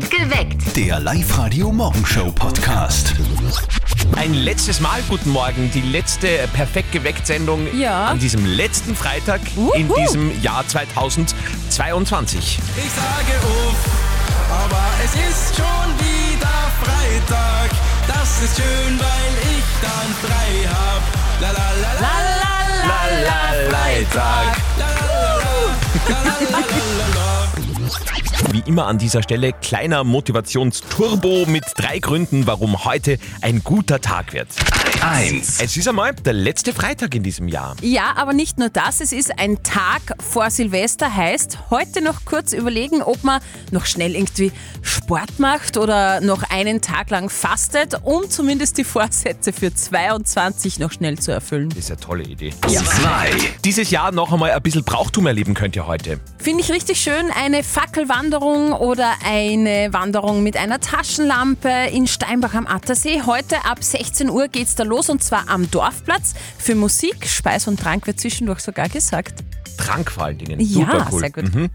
Geweckt. Der Live-Radio-Morgenshow-Podcast. Ein letztes Mal guten Morgen, die letzte perfekt geweckt Sendung Ja. an diesem letzten Freitag in Wuhu. diesem Jahr 2022. Ich sage Uff, aber es ist schon wieder Freitag. Das ist schön, weil ich dann frei hab. La la la la La, la, Freitag. la la la la la la. Wie immer an dieser Stelle kleiner Motivationsturbo mit drei Gründen, warum heute ein guter Tag wird. 1. Es ist einmal der letzte Freitag in diesem Jahr. Ja, aber nicht nur das, es ist ein Tag vor Silvester, heißt heute noch kurz überlegen, ob man noch schnell irgendwie Sport macht oder noch einen Tag lang fastet, um zumindest die Vorsätze für 22 noch schnell zu erfüllen. Das ist eine tolle Idee. 2. Dieses Jahr noch einmal ein bisschen Brauchtum erleben könnt ihr heute. Finde ich richtig schön, eine Fackelwanderung oder eine Wanderung mit einer Taschenlampe in Steinbach am Attersee. Heute ab 16 Uhr geht's da los und zwar am Dorfplatz. Für Musik, Speis und Trank wird zwischendurch sogar gesagt. Trank vor allen Dingen. Ja, Super cool. sehr gut. Mhm.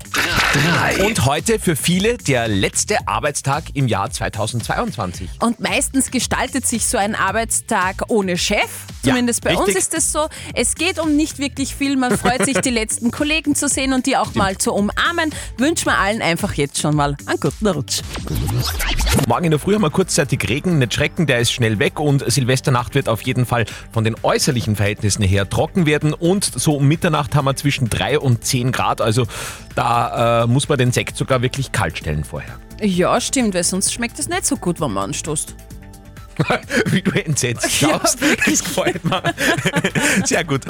3. Und heute für viele der letzte Arbeitstag im Jahr 2022. Und meistens gestaltet sich so ein Arbeitstag ohne Chef. Ja, Zumindest bei uns richtig. ist es so. Es geht um nicht wirklich viel. Man freut sich, die letzten Kollegen zu sehen und die auch mal zu umarmen. Wünschen wir allen einfach jetzt schon mal einen guten Rutsch. Morgen in der Früh haben wir kurzzeitig Regen, nicht schrecken, der ist schnell weg und Silvesternacht wird auf jeden Fall von den äußerlichen Verhältnissen her trocken werden und so um Mitternacht haben wir zwischen 3 und 10 Grad, also da äh, muss man den Sekt sogar wirklich kalt stellen vorher. Ja, stimmt, weil sonst schmeckt es nicht so gut, wenn man anstoßt. Wie du entsetzt schaust, das gefällt mir. Sehr gut.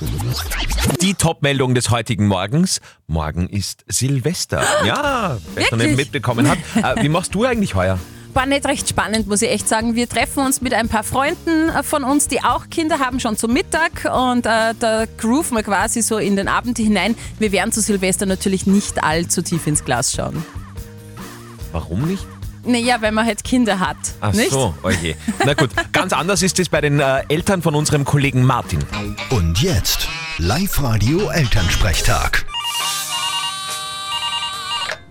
Die Top-Meldung des heutigen Morgens. Morgen ist Silvester. Ja, wer es noch nicht mitbekommen hat. Äh, wie machst du eigentlich heuer? War nicht recht spannend, muss ich echt sagen. Wir treffen uns mit ein paar Freunden äh, von uns, die auch Kinder haben, schon zum Mittag und äh, da grooven wir quasi so in den Abend hinein. Wir werden zu Silvester natürlich nicht allzu tief ins Glas schauen. Warum nicht? Naja, wenn man halt Kinder hat. Ach nicht? so, oje. Na gut, ganz anders ist es bei den äh, Eltern von unserem Kollegen Martin. Und jetzt Live-Radio-Elternsprechtag.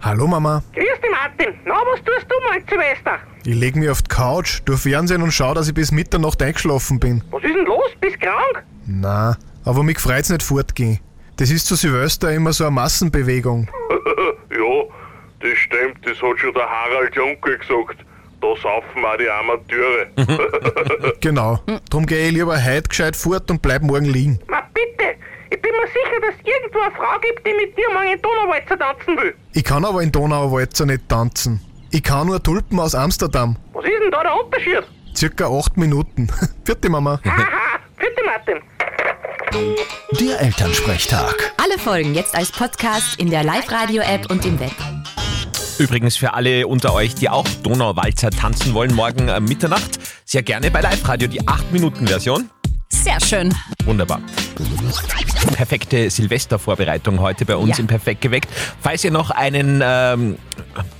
Hallo Mama, Grüß dich, Martin. Na, was tust du mal Silvester? ich leg mich auf die Couch, tu Fernsehen und schau, dass ich bis Mitternacht eingeschlafen bin. Was ist denn los? Bist krank? Na, aber mich freut's nicht fortgehen. Das ist zu Silvester immer so eine Massenbewegung. Das stimmt, das hat schon der Harald Juncker gesagt. Da saufen auch die Amateure. Genau. Drum gehe ich lieber heute gescheit fort und bleib morgen liegen. Ma bitte. Ich bin mir sicher, dass es irgendwo eine Frau gibt, die mit dir mal in Donauwalzer tanzen will. Ich kann aber in Donauwalzer nicht tanzen. Ich kann nur Tulpen aus Amsterdam. Was ist denn da der Unterschied? Circa acht Minuten. Vierte Mama. Haha, bitte Martin. Der Elternsprechtag. Alle Folgen jetzt als Podcast in der Live-Radio-App und im Web. Übrigens für alle unter euch, die auch Donauwalzer tanzen wollen, morgen äh, Mitternacht, sehr gerne bei Live Radio die 8-Minuten-Version. Sehr schön. Wunderbar. Perfekte Silvestervorbereitung heute bei uns Ja. im Perfekt geweckt. Falls ihr noch einen ähm,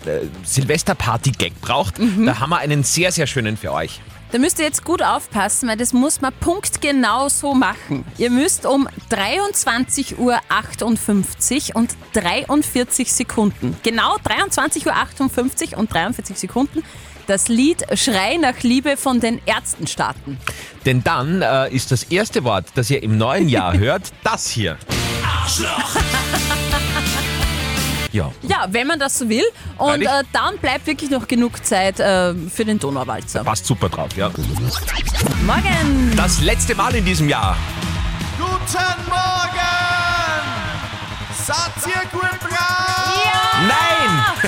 äh, Silvesterparty-Gag braucht, Mhm. da haben wir einen sehr, sehr schönen für euch. Da müsst ihr jetzt gut aufpassen, weil das muss man punktgenau so machen. Ihr müsst um 23.58 Uhr und 43 Sekunden, genau 23.58 Uhr und 43 Sekunden, das Lied Schrei nach Liebe von den Ärzten starten. Denn dann äh, ist das erste Wort, das ihr im neuen Jahr hört, das hier. Ja, Ja, wenn man das so will. Und äh, dann bleibt wirklich noch genug Zeit äh, für den Donauwalzer. passt super drauf, ja. Morgen! Das letzte Mal in diesem Jahr. Guten Morgen! Seid ihr gut drauf? Nein!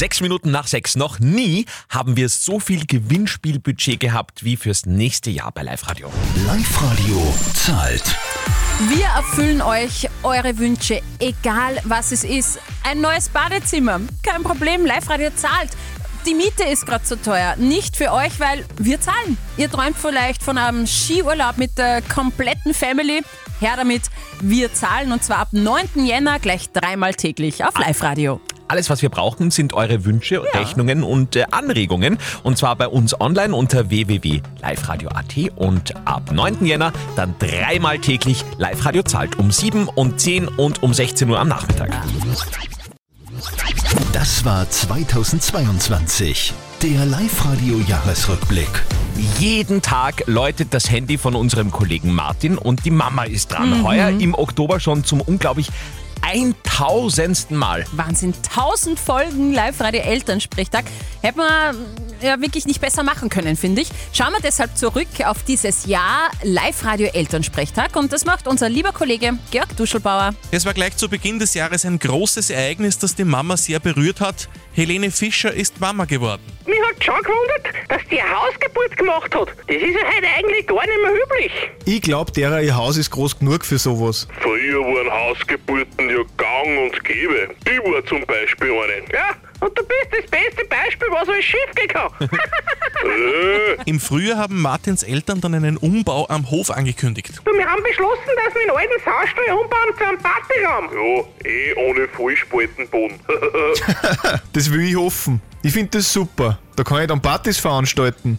Sechs Minuten nach sechs. Noch nie haben wir so viel Gewinnspielbudget gehabt wie fürs nächste Jahr bei Live Radio. Live-Radio zahlt. Wir erfüllen euch eure Wünsche, egal was es ist. Ein neues Badezimmer, kein Problem, Live-Radio zahlt. Die Miete ist gerade so teuer. Nicht für euch, weil wir zahlen. Ihr träumt vielleicht von einem Skiurlaub mit der kompletten Family. Her damit. Wir zahlen und zwar ab 9. Jänner gleich dreimal täglich auf Live-Radio. Alles, was wir brauchen, sind eure Wünsche, Rechnungen und äh, Anregungen. Und zwar bei uns online unter www.liveradio.at und ab 9. Jänner dann dreimal täglich Live-Radio zahlt. Um 7, um 10 und um 16 Uhr am Nachmittag. Das war 2022. Der Live-Radio-Jahresrückblick. Jeden Tag läutet das Handy von unserem Kollegen Martin und die Mama ist dran. Heuer im Oktober schon zum unglaublich 1000. Mal. Wahnsinn, 1000 Folgen Live-Radio Elternsprechtag. Hätte man ja wirklich nicht besser machen können, finde ich. Schauen wir deshalb zurück auf dieses Jahr Live-Radio Elternsprechtag und das macht unser lieber Kollege Georg Duschelbauer. Es war gleich zu Beginn des Jahres ein großes Ereignis, das die Mama sehr berührt hat. Helene Fischer ist Mama geworden. Mich hat schon gewundert, dass die eine Hausgeburt gemacht hat. Das ist ja heute eigentlich gar nicht mehr üblich. Ich glaub, derer ihr Haus ist groß genug für sowas. Früher waren Hausgeburten ja gang und gäbe. Ich war zum Beispiel eine. Ja, und du bist das beste Beispiel, was alles schief gehen kann. Im Frühjahr haben Martins Eltern dann einen Umbau am Hof angekündigt. du, wir haben beschlossen, dass wir den alten Saustall umbauen zu einem Partyraum. ja, eh ohne Vollspaltenboden. Das will ich hoffen. Ich finde das super. Da kann ich dann Partys veranstalten.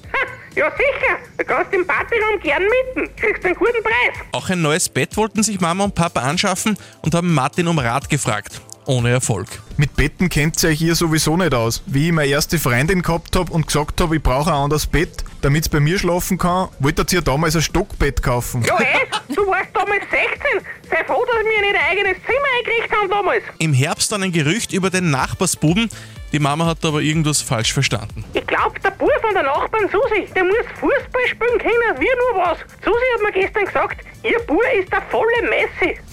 Ja, sicher. Du kannst im Partyraum gern mieten. Kriegst einen guten Preis. Auch ein neues Bett wollten sich Mama und Papa anschaffen und haben Martin um Rat gefragt. Ohne Erfolg. Mit Betten kennt ihr euch hier sowieso nicht aus. Wie ich meine erste Freundin gehabt hab und gesagt hab, ich brauche ein anderes Bett, damit sie bei mir schlafen kann, wollte ihr damals ein Stockbett kaufen. Ja, eh, du warst damals 16. Sei froh, dass wir nicht ein eigenes Zimmer eingekriegt haben damals. Im Herbst dann ein Gerücht über den Nachbarsbuben. Die Mama hat aber irgendwas falsch verstanden. Ich glaub, der Bub von der Nachbarn Susi, der muss Fußball spielen können, wie nur was. Susi hat mir gestern gesagt, ihr Bub ist der volle Messi.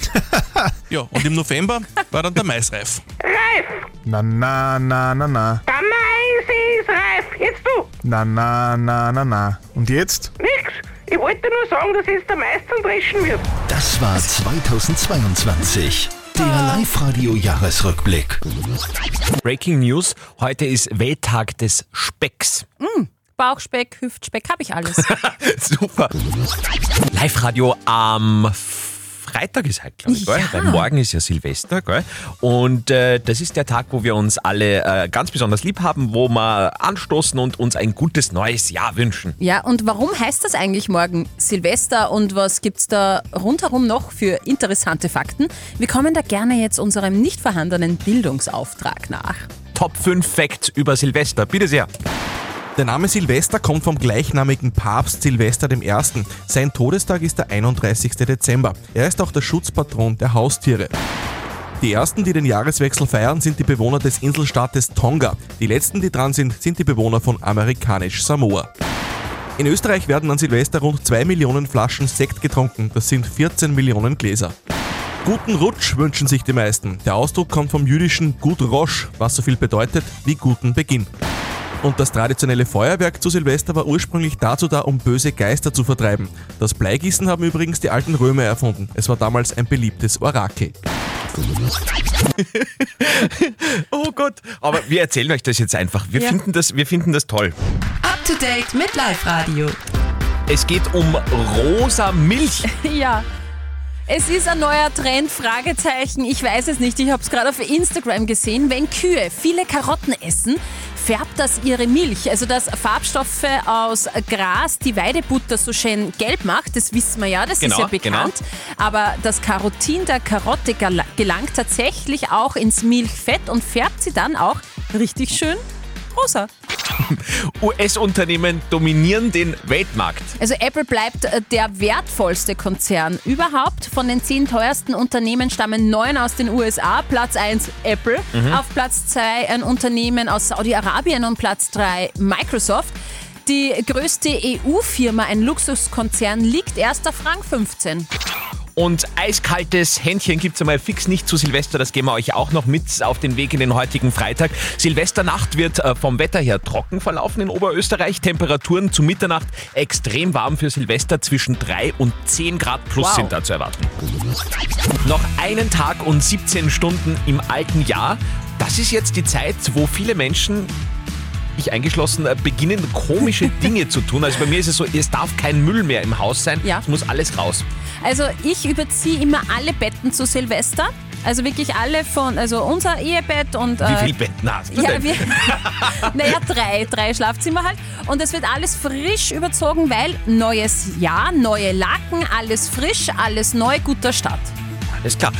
Ja, und im November war dann der Mais reif. Reif! Na na na na na. Der Mais ist reif! Jetzt du! Na na na na na. Und jetzt? Nix! Ich wollte nur sagen, dass jetzt der Mais zum Dreschen wird. Das war 2022. Der Live-Radio-Jahresrückblick. Breaking News, heute ist Welttag des Specks. Bauchspeck, Hüftspeck, habe ich alles. Super. Live-Radio am Freitag ist halt, glaube ich? Ja. weil morgen ist ja Silvester. Gell? Und äh, das ist der Tag, wo wir uns alle äh, ganz besonders lieb haben, wo wir anstoßen und uns ein gutes neues Jahr wünschen. Ja, und warum heißt das eigentlich morgen Silvester und was gibt's da rundherum noch für interessante Fakten? Wir kommen da gerne jetzt unserem nicht vorhandenen Bildungsauftrag nach. Top 5 Facts über Silvester. Bitte sehr. Der Name Silvester kommt vom gleichnamigen Papst Silvester I. Sein Todestag ist der 31. Dezember. Er ist auch der Schutzpatron der Haustiere. Die ersten, die den Jahreswechsel feiern, sind die Bewohner des Inselstaates Tonga. Die letzten, die dran sind, sind die Bewohner von amerikanisch Samoa. In Österreich werden an Silvester rund 2 Millionen Flaschen Sekt getrunken. Das sind 14 Millionen Gläser. Guten Rutsch wünschen sich die meisten. Der Ausdruck kommt vom jüdischen Gut Rosh, was so viel bedeutet wie guten Beginn. Und das traditionelle Feuerwerk zu Silvester war ursprünglich dazu da, um böse Geister zu vertreiben. Das Bleigießen haben übrigens die alten Römer erfunden. Es war damals ein beliebtes Orakel. Oh Gott. Aber wir erzählen euch das jetzt einfach. Wir, Ja. finden, das, wir finden das toll. Up to date mit Live Radio. Es geht um rosa Milch. Ja. Es ist ein neuer Trend, Fragezeichen. Ich weiß es nicht. Ich habe es gerade auf Instagram gesehen. Wenn Kühe viele Karotten essen, färbt das ihre Milch. Also dass Farbstoffe aus Gras die Weidebutter so schön gelb macht, das wissen wir ja, das Genau, ist ja bekannt. Aber das Carotin der Karotte gel- gelangt tatsächlich auch ins Milchfett und färbt sie dann auch richtig schön rosa. US-Unternehmen dominieren den Weltmarkt. Also Apple bleibt äh, der wertvollste Konzern überhaupt. Von den zehn teuersten Unternehmen stammen neun aus den USA. Platz 1 Apple, auf Platz 2 ein Unternehmen aus Saudi-Arabien und Platz 3 Microsoft. Die größte EU-Firma, ein Luxuskonzern, liegt erst auf Rang 15. Und eiskaltes Händchen gibt's einmal fix nicht zu Silvester. Das geben wir euch auch noch mit auf den Weg in den heutigen Freitag. Silvesternacht wird äh, vom Wetter her trocken verlaufen in Oberösterreich. Temperaturen zu Mitternacht extrem warm für Silvester. Zwischen 3 und 10 Grad plus Wow. sind da zu erwarten. Noch einen Tag und 17 Stunden im alten Jahr. Das ist jetzt die Zeit, wo viele Menschen ich eingeschlossen, äh, beginnen komische Dinge zu tun. Also bei mir ist es so, es darf kein Müll mehr im Haus sein. Ja. Es muss alles raus. Also ich überziehe immer alle Betten zu Silvester. Also wirklich alle von, also unser Ehebett und... Wie äh, viele Betten hast du ja, denn? wir, naja, drei, drei Schlafzimmer halt. Und es wird alles frisch überzogen, weil neues Jahr, neue Laken, alles frisch, alles neu, guter Start. Alles klar.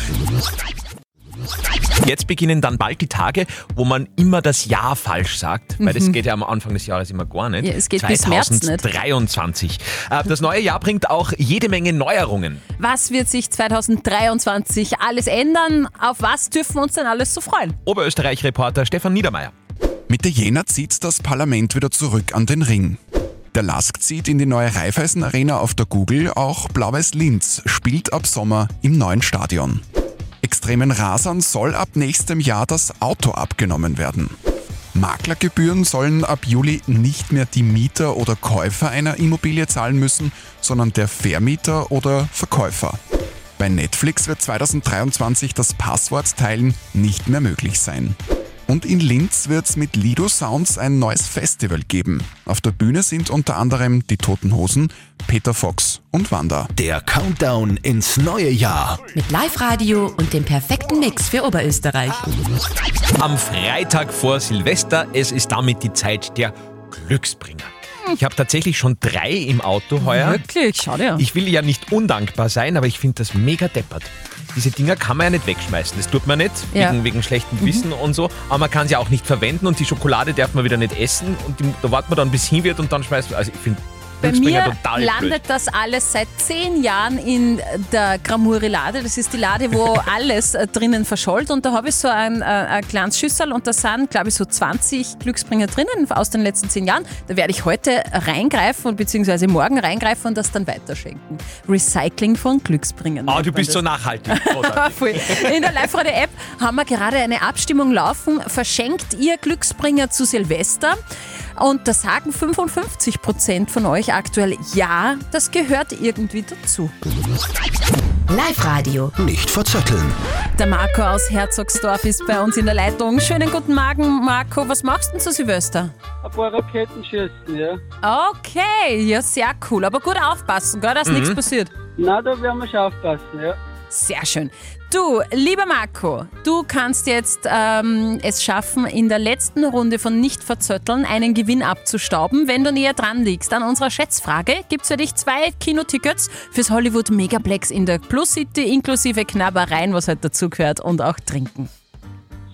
Jetzt beginnen dann bald die Tage, wo man immer das Jahr falsch sagt, weil das geht ja am Anfang des Jahres immer gar nicht. Mhm. Ja, es geht bis März nicht. 2023. Äh, Das neue Jahr bringt auch jede Menge Neuerungen. Was wird sich 2023 alles ändern? Auf was dürfen wir uns denn alles so freuen? Oberösterreich-Reporter Stefan Niedermeyer. Mitte Jänner zieht das Parlament wieder zurück an den Ring. Der LASK zieht in die neue Raiffeisen Arena auf der Google, auch Blau-Weiß Linz spielt ab Sommer im neuen Stadion. Extremen Rasern soll ab nächstem Jahr das Auto abgenommen werden. Maklergebühren sollen ab Juli nicht mehr die Mieter oder Käufer einer Immobilie zahlen müssen, sondern der Vermieter oder Verkäufer. Bei Netflix wird 2023 das Passwort teilen nicht mehr möglich sein. Und in Linz wird es mit Lido Sounds ein neues Festival geben. Auf der Bühne sind unter anderem die Toten Hosen, Peter Fox und Wanda. Der Countdown ins neue Jahr. Mit Live-Radio und dem perfekten Mix für Oberösterreich. Am Freitag vor Silvester, es ist damit die Zeit der Glücksbringer. Ich habe tatsächlich schon drei im Auto heuer. Wirklich, schau dir. Ich will ja nicht undankbar sein, aber ich finde das mega deppert. Diese Dinger kann man ja nicht wegschmeißen. Das tut man nicht, Ja. wegen, wegen schlechtem Wissen und so. Aber man kann sie auch nicht verwenden und die Schokolade darf man wieder nicht essen. Und die, da wartet man dann, bis hin wird und dann schmeißt man. Also ich finde Bei mir landet blöd. das alles seit zehn Jahren in der Gramuri-Lade. Das ist die Lade, wo alles äh, drinnen verschollt. Und da habe ich so ein, äh, ein kleines Schüssel und da sind, glaube ich, so 20 Glücksbringer drinnen aus den letzten zehn Jahren. Da werde ich heute reingreifen, beziehungsweise morgen reingreifen und das dann weiterschenken. Recycling von Glücksbringern. Ah, nennt du bist das. so nachhaltig. In der Live-Radio-App haben wir gerade eine Abstimmung laufen. Verschenkt ihr Glücksbringer zu Silvester? Und da sagen 55 Prozent von euch aktuell, ja, das gehört irgendwie dazu. Live-Radio. Nicht verzetteln. Der Marco aus Herzogsdorf ist bei uns in der Leitung. Schönen guten Morgen, Marco. Was machst du denn zu Silvester? Ein paar Raketen schießen, ja. Okay, ja, sehr cool. Aber gut aufpassen, gell, dass nichts passiert. Na, da werden wir schon aufpassen, ja. Sehr schön. Du, lieber Marco, du kannst jetzt ähm, es schaffen, in der letzten Runde von Nicht verzötteln einen Gewinn abzustauben. Wenn du näher dran liegst an unserer Schätzfrage, gibt es für dich zwei Kinotickets fürs Hollywood Megaplex in der Plus City inklusive Knabbereien, was halt dazugehört, und auch trinken.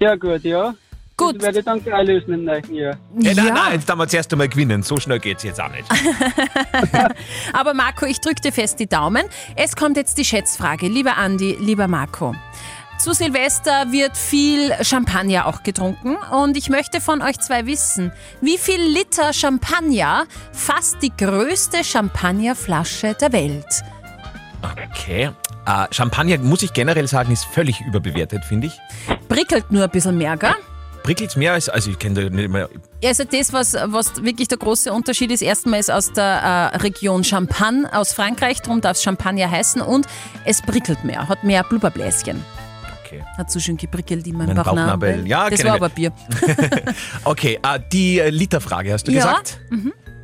Sehr gut, ja. Gut. Das werde ich dann gleich lösen im neuen Jahr. Ja, nein, nein, jetzt haben wir zuerst einmal gewinnen. So schnell geht's jetzt auch nicht. Aber Marco, ich drücke dir fest die Daumen. Es kommt jetzt die Schätzfrage. Lieber Andi, lieber Marco. Zu Silvester wird viel Champagner auch getrunken und ich möchte von euch zwei wissen, wie viel Liter Champagner fasst die größte Champagnerflasche der Welt? Okay. Äh, Champagner, muss ich generell sagen, ist völlig überbewertet, finde ich. Prickelt nur ein bisschen mehr, gell? Prickelt's mehr als, also ich kenne da nicht mehr. Also das, was, was wirklich der große Unterschied ist, erstmal ist aus der äh, Region Champagne aus Frankreich, darum darf es Champagner heißen und es prickelt mehr, hat mehr Blubberbläschen. Okay. Hat so schön geprickelt in meinem Mein Bauchnabel. Bauchnabel. Ja, das war aber Bier. Okay, äh, die äh, Literfrage hast du Ja. gesagt?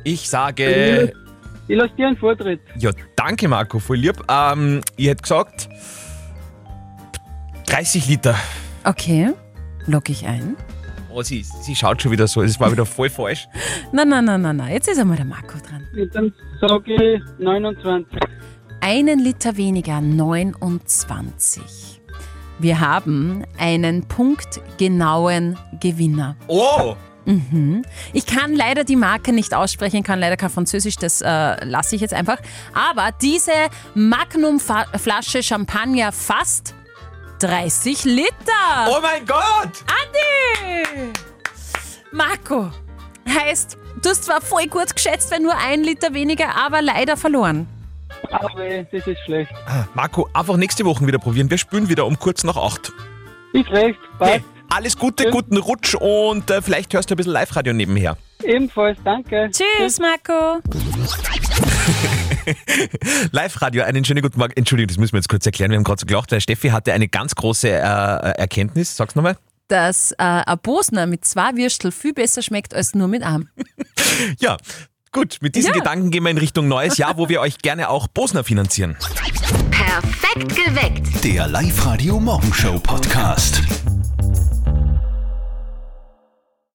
Ich sage. Ich lasse dir einen Vortritt. Ja, danke Marco, voll lieb. Ähm, ich hätte gesagt 30 Liter. Okay, log ich ein. Oh, sie, sie schaut schon wieder so, es war wieder voll falsch. Nein, nein, nein, nein, nein. Jetzt ist einmal der Marco dran. Und dann sage ich 29. Einen Liter weniger, 29. Wir haben einen punktgenauen Gewinner. Oh! Mhm. Ich kann leider die Marke nicht aussprechen, kann leider kein Französisch, das äh, lasse ich jetzt einfach. Aber diese Magnum-Flasche Champagner fasst 30 Liter. Oh mein Gott! Andi! Marco, heißt, du hast zwar voll gut geschätzt, wenn nur ein Liter weniger, aber leider verloren. Aber das ist schlecht. Ah, Marco, einfach nächste Woche wieder probieren. Wir spielen wieder um kurz nach acht. Ist recht, passt. Hey, alles Gute, guten Rutsch und äh, vielleicht hörst du ein bisschen Live-Radio nebenher. Ebenfalls, danke. Tschüss, Marco. Live-Radio, einen schönen guten Morgen. Entschuldigung, das müssen wir jetzt kurz erklären. Wir haben gerade so gelacht, weil Steffi hatte eine ganz große äh, Erkenntnis. Sag's nochmal. Dass äh, ein Bosner mit zwei Würstel viel besser schmeckt als nur mit einem. Ja, gut. Mit diesen Ja. Gedanken gehen wir in Richtung neues Jahr, wo wir euch gerne auch Bosner finanzieren. Perfekt geweckt. Der Live-Radio Morgenshow Podcast.